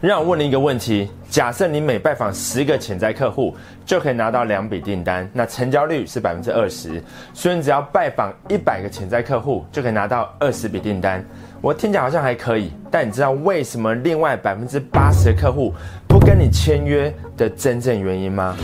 让我问你一个问题：假设你每拜访十个潜在客户，就可以拿到两笔订单，那成交率是百分之二十。所以你只要拜访一百个潜在客户，就可以拿到二十笔订单。我听起来好像还可以，但你知道为什么另外百分之八十的客户不跟你签约的真正原因吗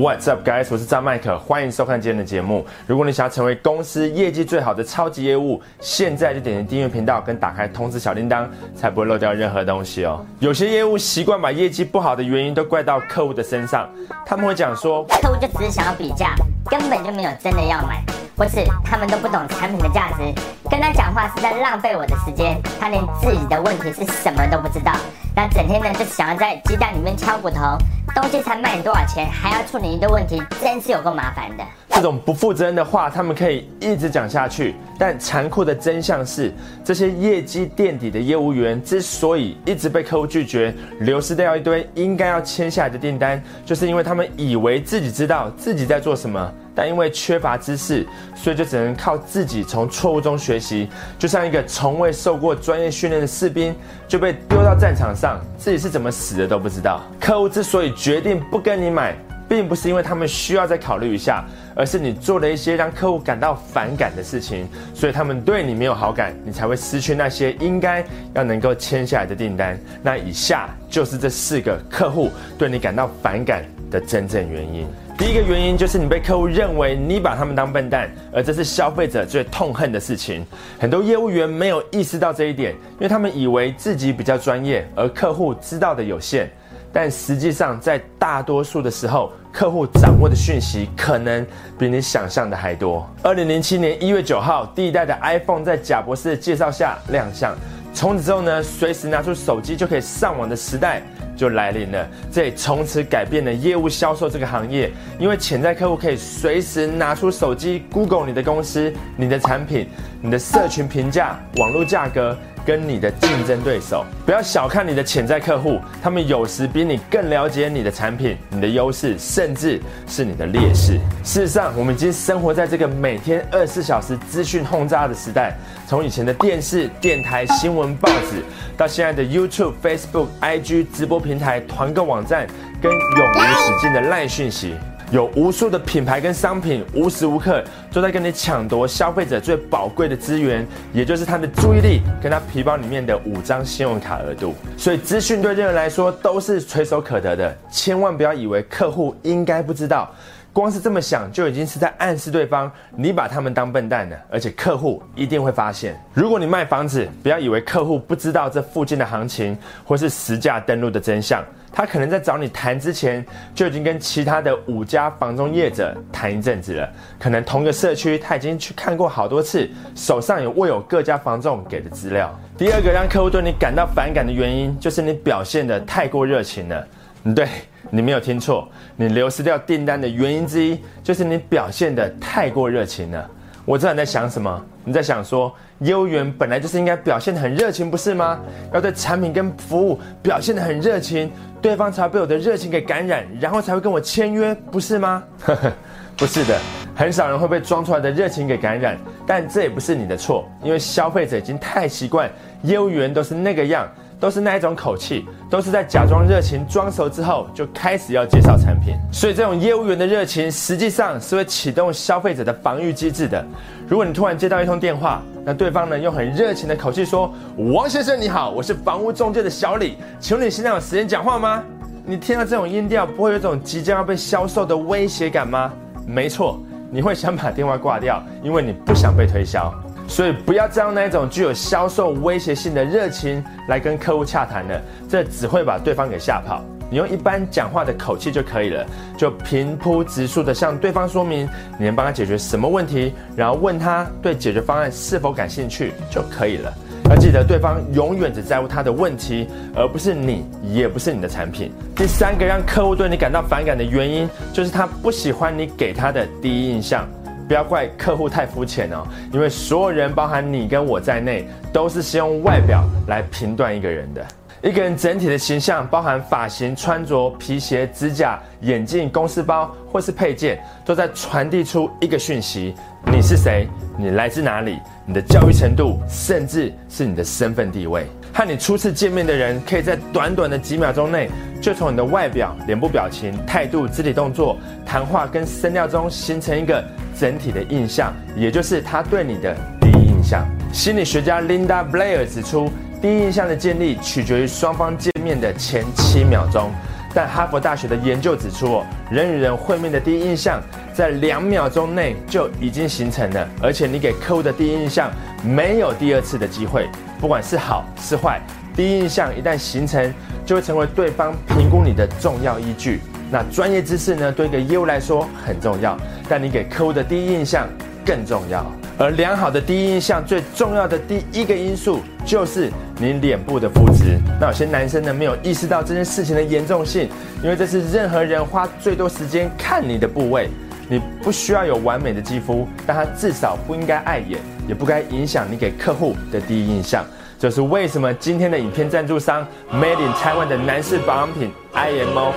？What's up, guys？我是张麦克，欢迎收看今天的节目。如果你想要成为公司业绩最好的超级业务，现在就点击订阅频道跟打开通知小铃铛，才不会漏掉任何东西哦。有些业务习惯把业绩不好的原因都怪到客户的身上，他们会讲说，客户就只是想要比价，根本就没有真的要买，或是他们都不懂产品的价值，跟他讲话是在浪费我的时间，他连自己的问题是什么都不知道，那整天呢就想要在鸡蛋里面挑骨头。东西才卖你多少钱，还要处理一堆问题，真是有够麻烦的。这种不负责任的话，他们可以一直讲下去。但残酷的真相是，这些业绩垫底的业务员之所以一直被客户拒绝，流失掉一堆应该要签下来的订单，就是因为他们以为自己知道自己在做什么。但因为缺乏知识，所以就只能靠自己从错误中学习。就像一个从未受过专业训练的士兵，就被丢到战场上，自己是怎么死的都不知道。客户之所以决定不跟你买，并不是因为他们需要再考虑一下，而是你做了一些让客户感到反感的事情，所以他们对你没有好感，你才会失去那些应该要能够签下来的订单。那以下就是这四个客户对你感到反感的真正原因。第一个原因就是你被客户认为你把他们当笨蛋，而这是消费者最痛恨的事情。很多业务员没有意识到这一点，因为他们以为自己比较专业，而客户知道的有限。但实际上，在大多数的时候，客户掌握的讯息可能比你想象的还多。二零零七年一月九号，第一代的 iPhone 在贾博士的介绍下亮相。从此之后呢，随时拿出手机就可以上网的时代。就来临了，这也从此改变了业务销售这个行业，因为潜在客户可以随时拿出手机，Google 你的公司、你的产品、你的社群评价、网络价格。跟你的竞争对手，不要小看你的潜在客户，他们有时比你更了解你的产品、你的优势，甚至是你的劣势。事实上，我们已经生活在这个每天二十四小时资讯轰炸的时代，从以前的电视、电台、新闻、报纸，到现在的 YouTube、Facebook、IG 直播平台、团购网站，跟永无止境的赖讯息。有无数的品牌跟商品，无时无刻都在跟你抢夺消费者最宝贵的资源，也就是他的注意力跟他皮包里面的五张信用卡额度。所以资讯对任何人来说都是垂手可得的，千万不要以为客户应该不知道。光是这么想，就已经是在暗示对方你把他们当笨蛋了，而且客户一定会发现。如果你卖房子，不要以为客户不知道这附近的行情或是实价登录的真相，他可能在找你谈之前就已经跟其他的五家房中业者谈一阵子了。可能同个社区他已经去看过好多次，手上有握有各家房仲给的资料。第二个让客户对你感到反感的原因，就是你表现的太过热情了。对。你没有听错，你流失掉订单的原因之一就是你表现的太过热情了。我知道你在想什么，你在想说，业务员本来就是应该表现的很热情，不是吗？要对产品跟服务表现的很热情，对方才会被我的热情给感染，然后才会跟我签约，不是吗？不是的，很少人会被装出来的热情给感染，但这也不是你的错，因为消费者已经太习惯业务员都是那个样。都是那一种口气，都是在假装热情、装熟之后就开始要介绍产品。所以这种业务员的热情，实际上是会启动消费者的防御机制的。如果你突然接到一通电话，那对方呢用很热情的口气说：“王先生你好，我是房屋中介的小李，请问你现在有时间讲话吗？”你听到这种音调，不会有种即将要被销售的威胁感吗？没错，你会想把电话挂掉，因为你不想被推销。所以不要再用那种具有销售威胁性的热情来跟客户洽谈了，这只会把对方给吓跑。你用一般讲话的口气就可以了，就平铺直述的向对方说明你能帮他解决什么问题，然后问他对解决方案是否感兴趣就可以了。要记得，对方永远只在乎他的问题，而不是你，也不是你的产品。第三个让客户对你感到反感的原因，就是他不喜欢你给他的第一印象。不要怪客户太肤浅哦，因为所有人，包含你跟我在内，都是先用外表来评断一个人的。一个人整体的形象，包含发型、穿着、皮鞋、指甲、眼镜、公司包或是配件，都在传递出一个讯息：你是谁？你来自哪里？你的教育程度，甚至是你的身份地位。和你初次见面的人，可以在短短的几秒钟内，就从你的外表、脸部表情、态度、肢体动作、谈话跟声调中形成一个整体的印象，也就是他对你的第一印象。心理学家 Linda Blair 指出。第一印象的建立取决于双方见面的前七秒钟，但哈佛大学的研究指出，哦，人与人会面的第一印象在两秒钟内就已经形成了，而且你给客户的第一印象没有第二次的机会，不管是好是坏，第一印象一旦形成，就会成为对方评估你的重要依据。那专业知识呢，对一个业务来说很重要，但你给客户的第一印象更重要。而良好的第一印象最重要的第一个因素就是你脸部的肤质。那有些男生呢没有意识到这件事情的严重性，因为这是任何人花最多时间看你的部位。你不需要有完美的肌肤，但它至少不应该碍眼，也不该影响你给客户的第一印象。这是为什么今天的影片赞助商 Made in Taiwan 的男士保养品 IMO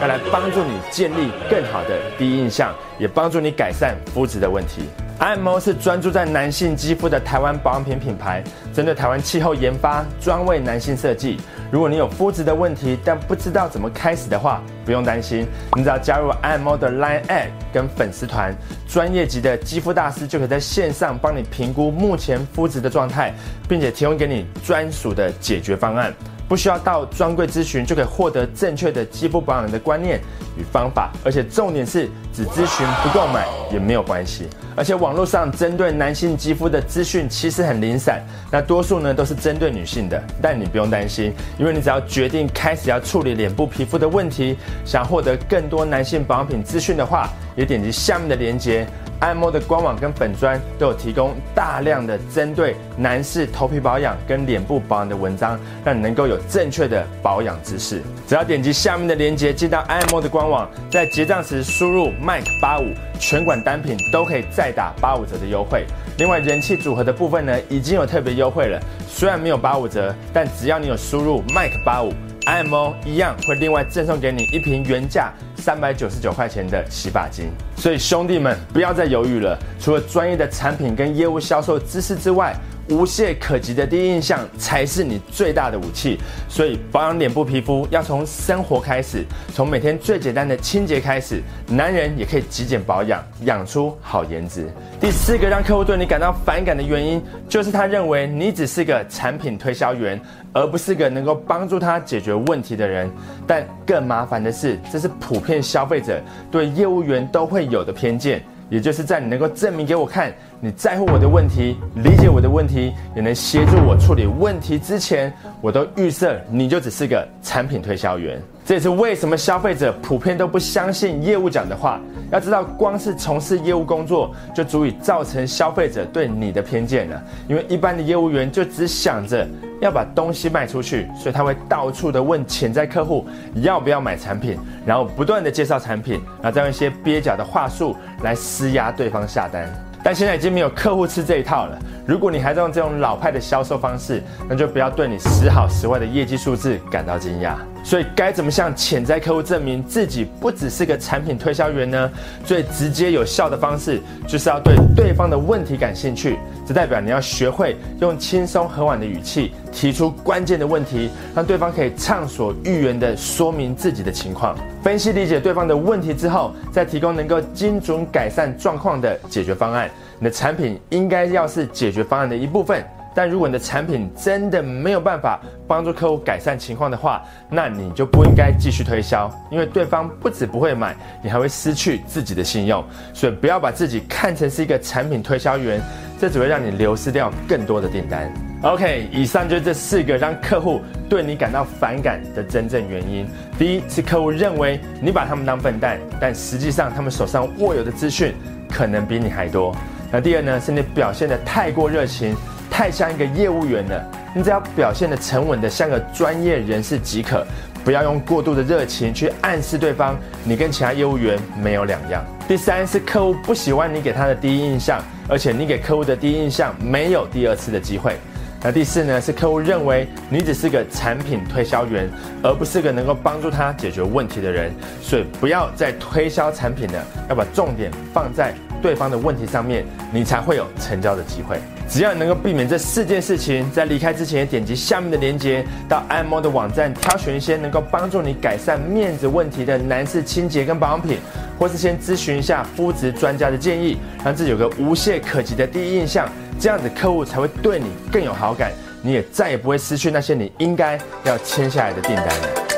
要来帮助你建立更好的第一印象，也帮助你改善肤质的问题。IMO 是专注在男性肌肤的台湾保养品品牌，针对台湾气候研发，专为男性设计。如果你有肤质的问题，但不知道怎么开始的话，不用担心，你只要加入 IMO 的 Line a d 跟粉丝团，专业级的肌肤大师就可以在线上帮你评估目前肤质的状态，并且提供给你专属的解决方案。不需要到专柜咨询就可以获得正确的肌肤保养的观念与方法，而且重点是只咨询不购买也没有关系。而且网络上针对男性肌肤的资讯其实很零散，那多数呢都是针对女性的。但你不用担心，因为你只要决定开始要处理脸部皮肤的问题，想获得更多男性保养品资讯的话，也点击下面的链接。按摩的官网跟粉砖都有提供大量的针对男士头皮保养跟脸部保养的文章，让你能够有正确的保养知识。只要点击下面的链接进到按摩的官网，在结账时输入 Mike 八五，全馆单品都可以再打八五折的优惠。另外人气组合的部分呢，已经有特别优惠了，虽然没有八五折，但只要你有输入 Mike 八五。IMO 一样会另外赠送给你一瓶原价三百九十九块钱的洗发精，所以兄弟们不要再犹豫了。除了专业的产品跟业务销售知识之外，无懈可击的第一印象才是你最大的武器。所以保养脸部皮肤要从生活开始，从每天最简单的清洁开始。男人也可以极简保养，养出好颜值。第四个让客户对你感到反感的原因，就是他认为你只是个产品推销员。而不是个能够帮助他解决问题的人，但更麻烦的是，这是普遍消费者对业务员都会有的偏见。也就是在你能够证明给我看你在乎我的问题、理解我的问题，也能协助我处理问题之前，我都预设你就只是个产品推销员。这也是为什么消费者普遍都不相信业务讲的话。要知道，光是从事业务工作就足以造成消费者对你的偏见了。因为一般的业务员就只想着要把东西卖出去，所以他会到处的问潜在客户要不要买产品，然后不断的介绍产品，然后再用一些蹩脚的话术来施压对方下单。但现在已经没有客户吃这一套了。如果你还在用这种老派的销售方式，那就不要对你时好时坏的业绩数字感到惊讶。所以该怎么向潜在客户证明自己不只是个产品推销员呢？最直接有效的方式就是要对对方的问题感兴趣。这代表你要学会用轻松和缓的语气提出关键的问题，让对方可以畅所欲言地说明自己的情况，分析理解对方的问题之后，再提供能够精准改善状况的解决方案。你的产品应该要是解决方案的一部分。但如果你的产品真的没有办法帮助客户改善情况的话，那你就不应该继续推销，因为对方不止不会买，你还会失去自己的信用。所以不要把自己看成是一个产品推销员，这只会让你流失掉更多的订单。OK，以上就是这四个让客户对你感到反感的真正原因。第一是客户认为你把他们当笨蛋，但实际上他们手上握有的资讯可能比你还多。那第二呢，是你表现得太过热情。太像一个业务员了，你只要表现的沉稳的像个专业人士即可，不要用过度的热情去暗示对方你跟其他业务员没有两样。第三是客户不喜欢你给他的第一印象，而且你给客户的第一印象没有第二次的机会。那第四呢，是客户认为你只是个产品推销员，而不是个能够帮助他解决问题的人，所以不要再推销产品了，要把重点放在对方的问题上面，你才会有成交的机会。只要你能够避免这四件事情，在离开之前点击下面的链接，到按摩的网站挑选一些能够帮助你改善面子问题的男士清洁跟保养品，或是先咨询一下肤质专家的建议，让自己有个无懈可击的第一印象，这样子客户才会对你更有好感，你也再也不会失去那些你应该要签下来的订单了。